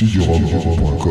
Киёва Пока.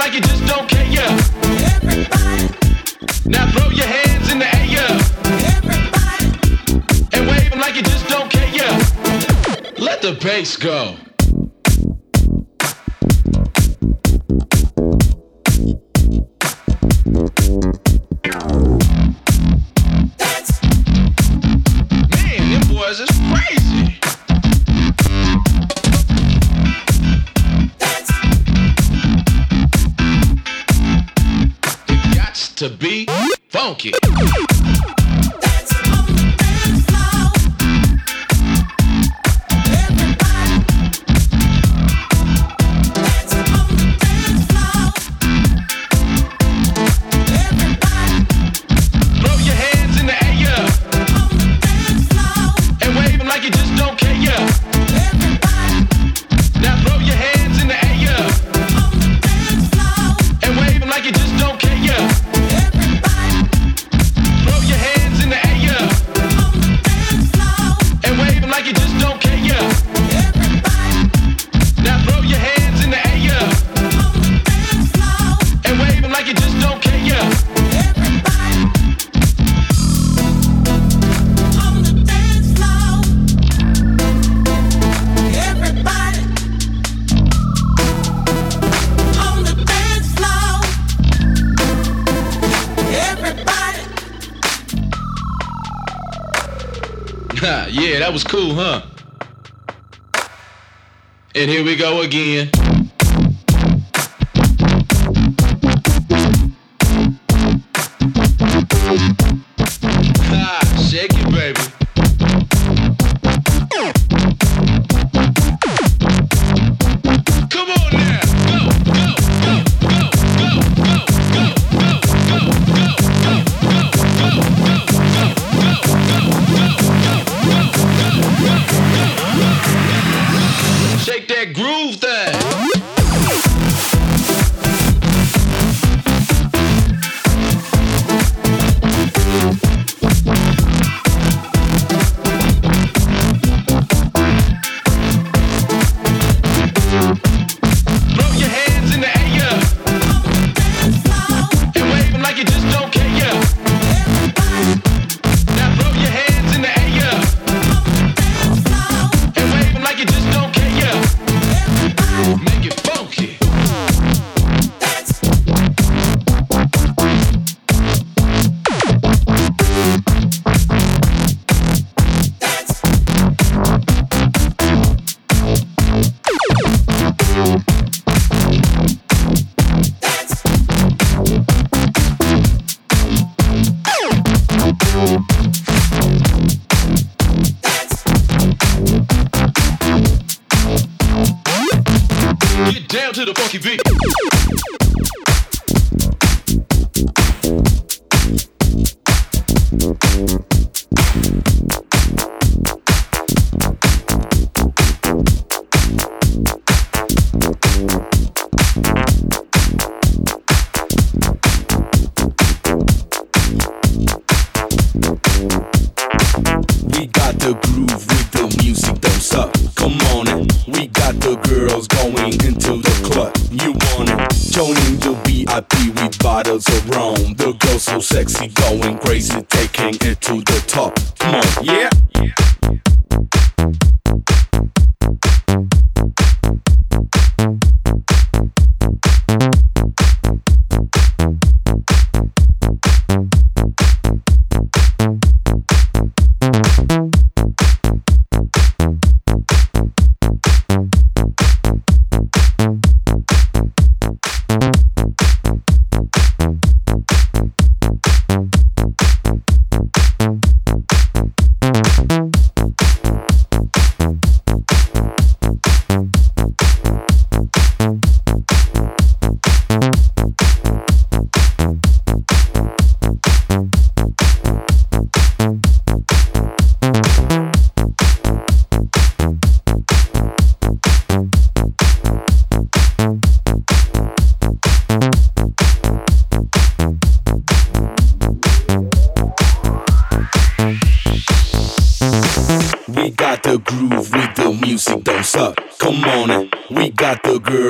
like you just don't care. Yeah. Everybody. Now throw your hands in the air. Yeah. Everybody. And wave them like you just don't care. Yeah. Let the bass go. to be funky. that was cool, huh? And here we go again.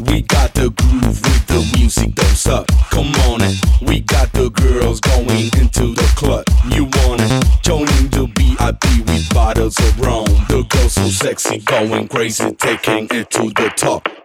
We got the groove with the music, don't suck. Come on it. We got the girls going into the club. You want it? Joining the VIP with bottles of rum. The girls so sexy, going crazy, taking it to the top.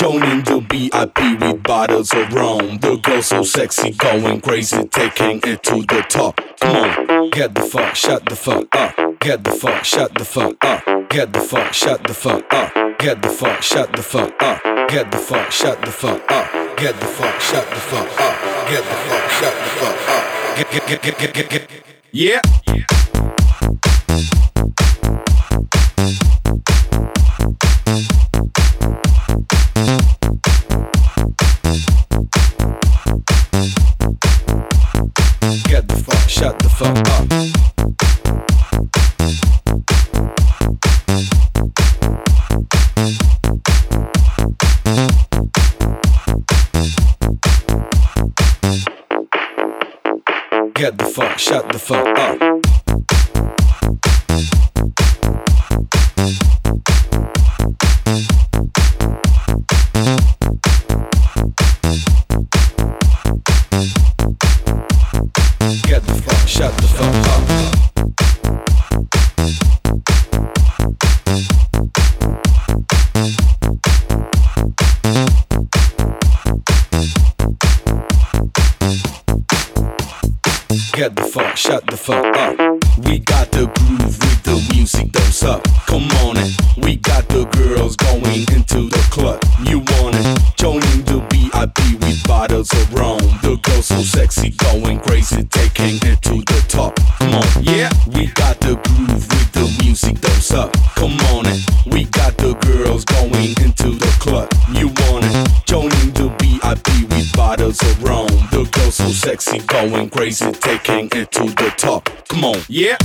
Joining the VIP with bottles of rum. The girl so sexy, going crazy, taking it to the top. Come on, get the fuck, shut the fuck up. Get the fuck, shut the fuck up. Get the fuck, shut the fuck up. Get the fuck, shut the fuck up. Get the fuck, shut the fuck up. Get the fuck, shut the fuck up. Get the fuck, shut the fuck up. Get, get, get, get, get, get, get. Yeah. Get Get the fuck, shut the fuck up. Fuck, shut the fuck up. We got the groove with the music, don't. Come on it. We got the girls going into the club. You want it? Joining the VIP with bottles of rum. The girl so sexy, going crazy, taking it to the top. Come on, yeah. We got the groove with the music, don't. Come on it. We got the girls going into the club. You want it? Joining VIP with bottles of rum. The girl so sexy, going crazy, taking it to the top. Come on, yeah.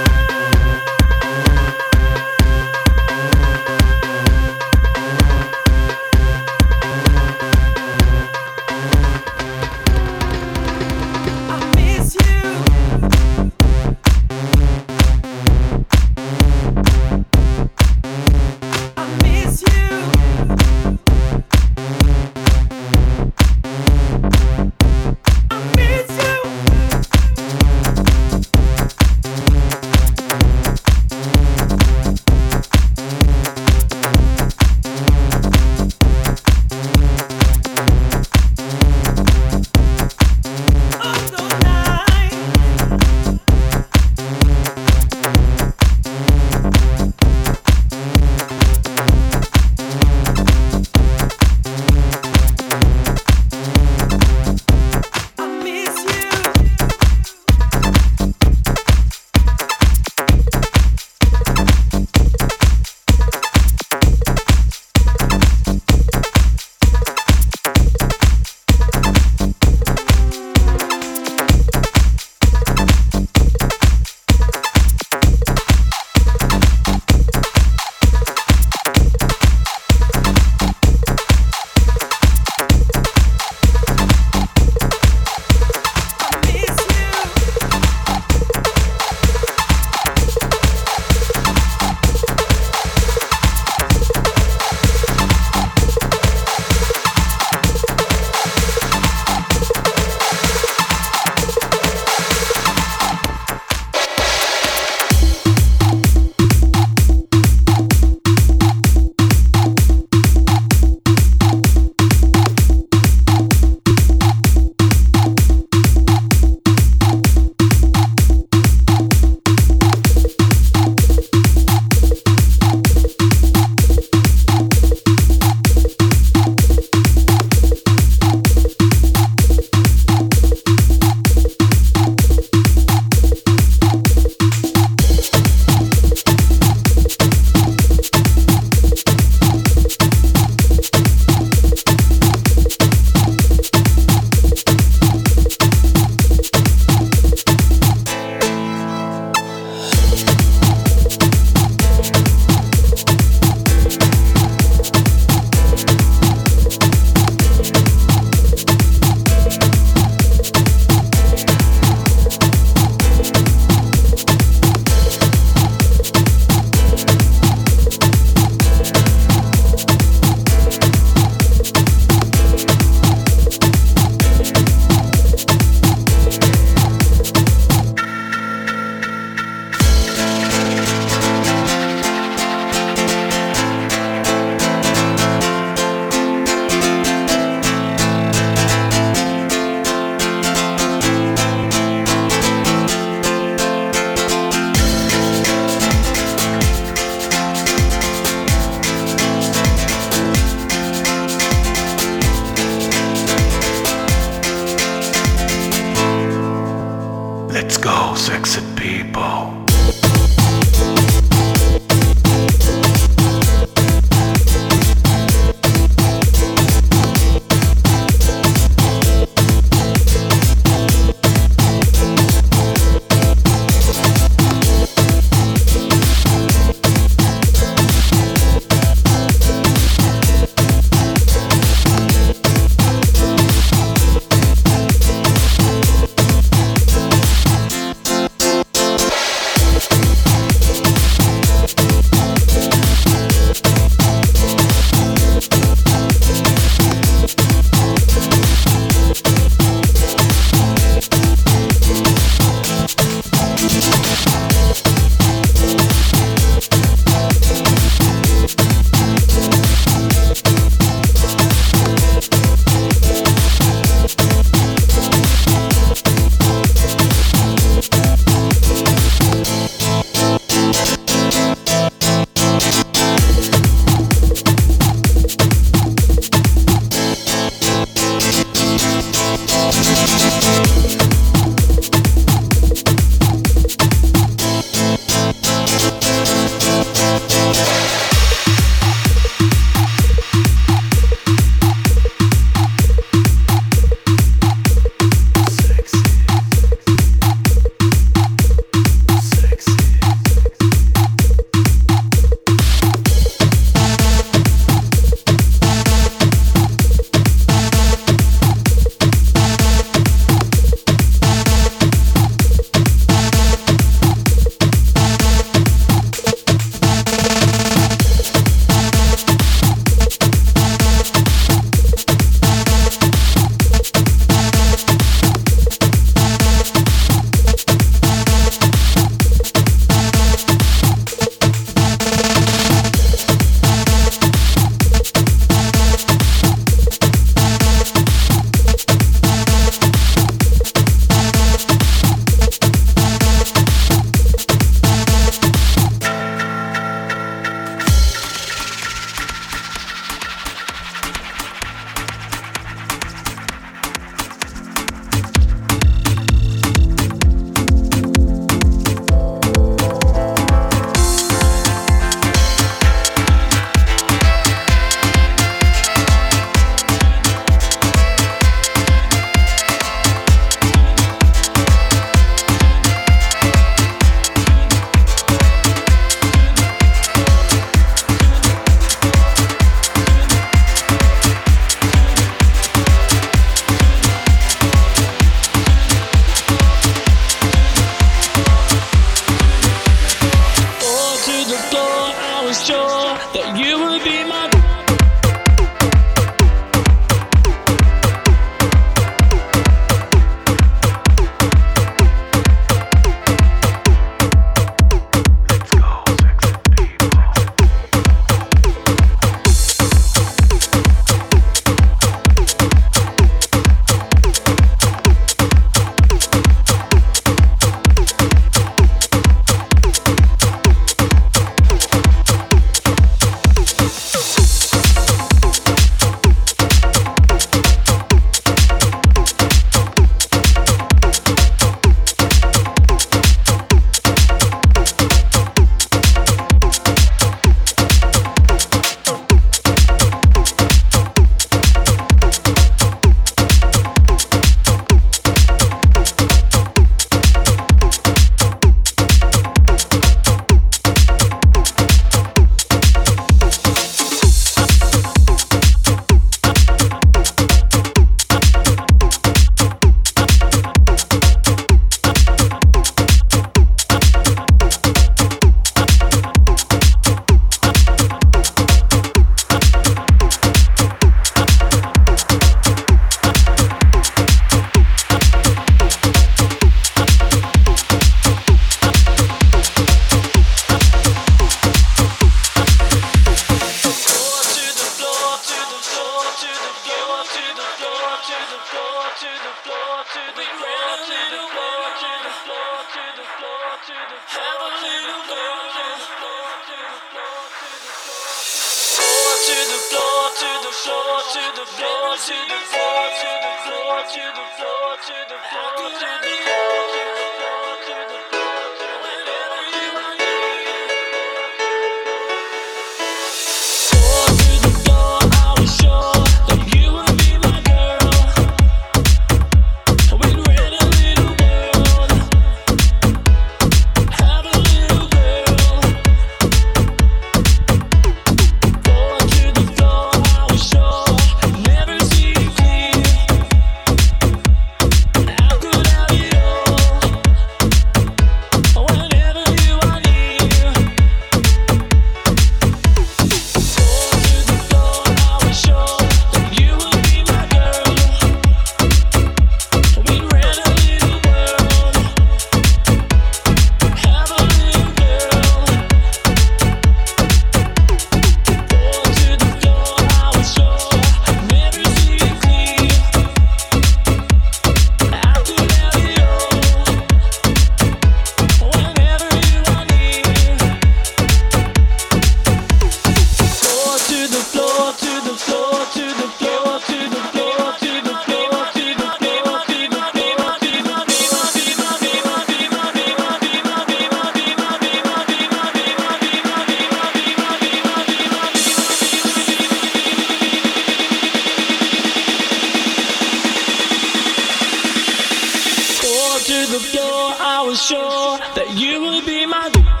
To the floor, I was sure that you would be my.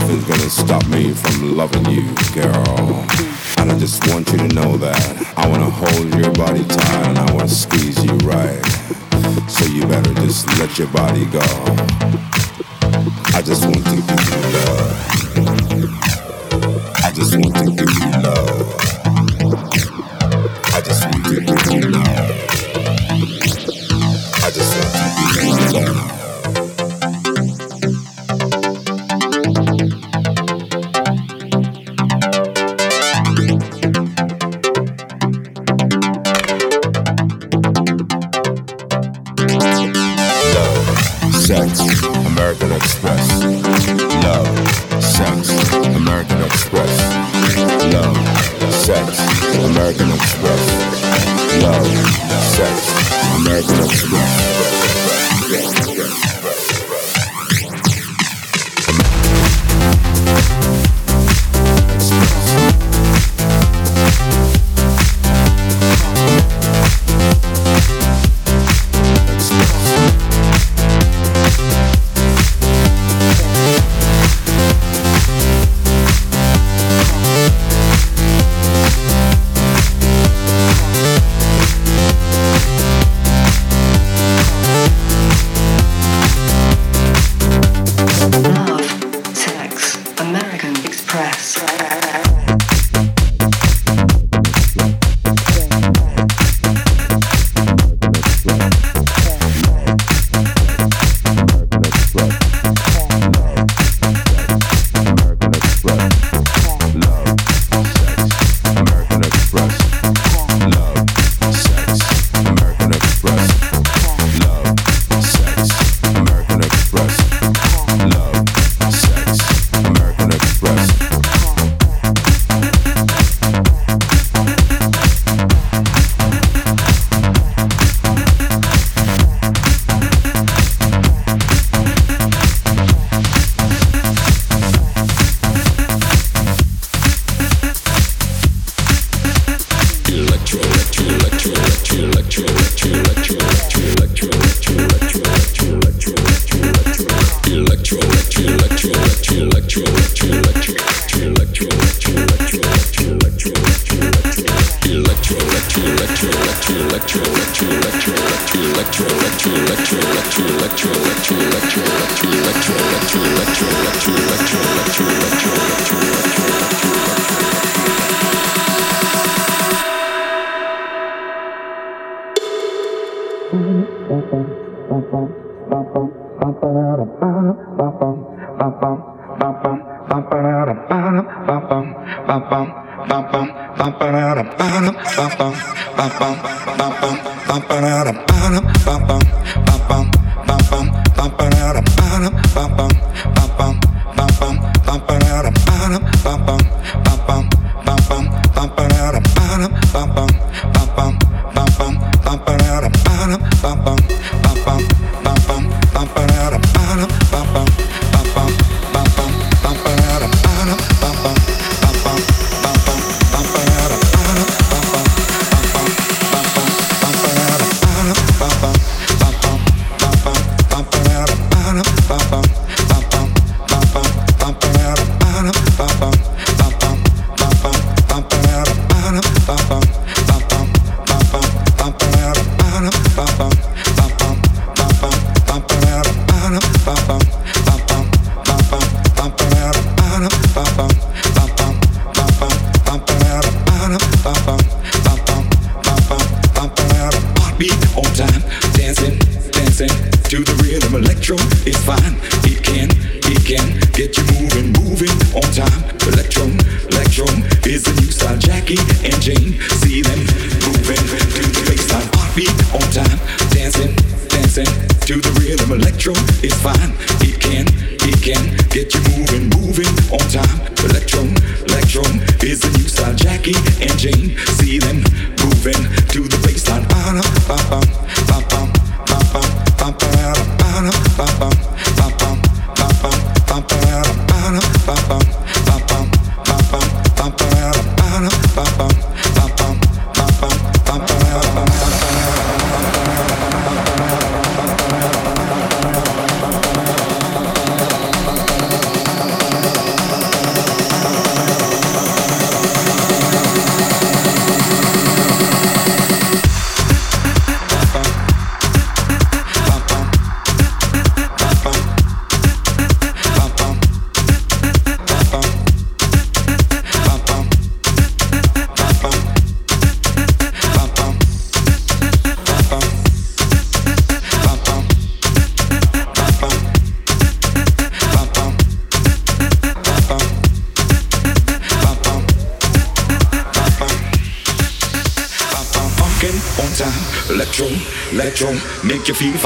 Nothing's gonna stop me from loving you, girl. And I just want you to know that I wanna hold your body tight and I wanna squeeze you right. So you better just let your body go. I just want to give you love. I just want to give show.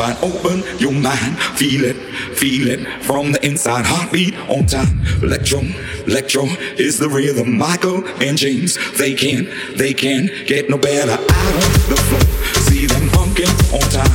find. Open your mind, feel it, feel it from the inside. Heartbeat on time. Electro, electro is the rhythm. Michael and James, they can, they can get no better. Out of the floor. see them funkin' on time.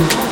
Thank you.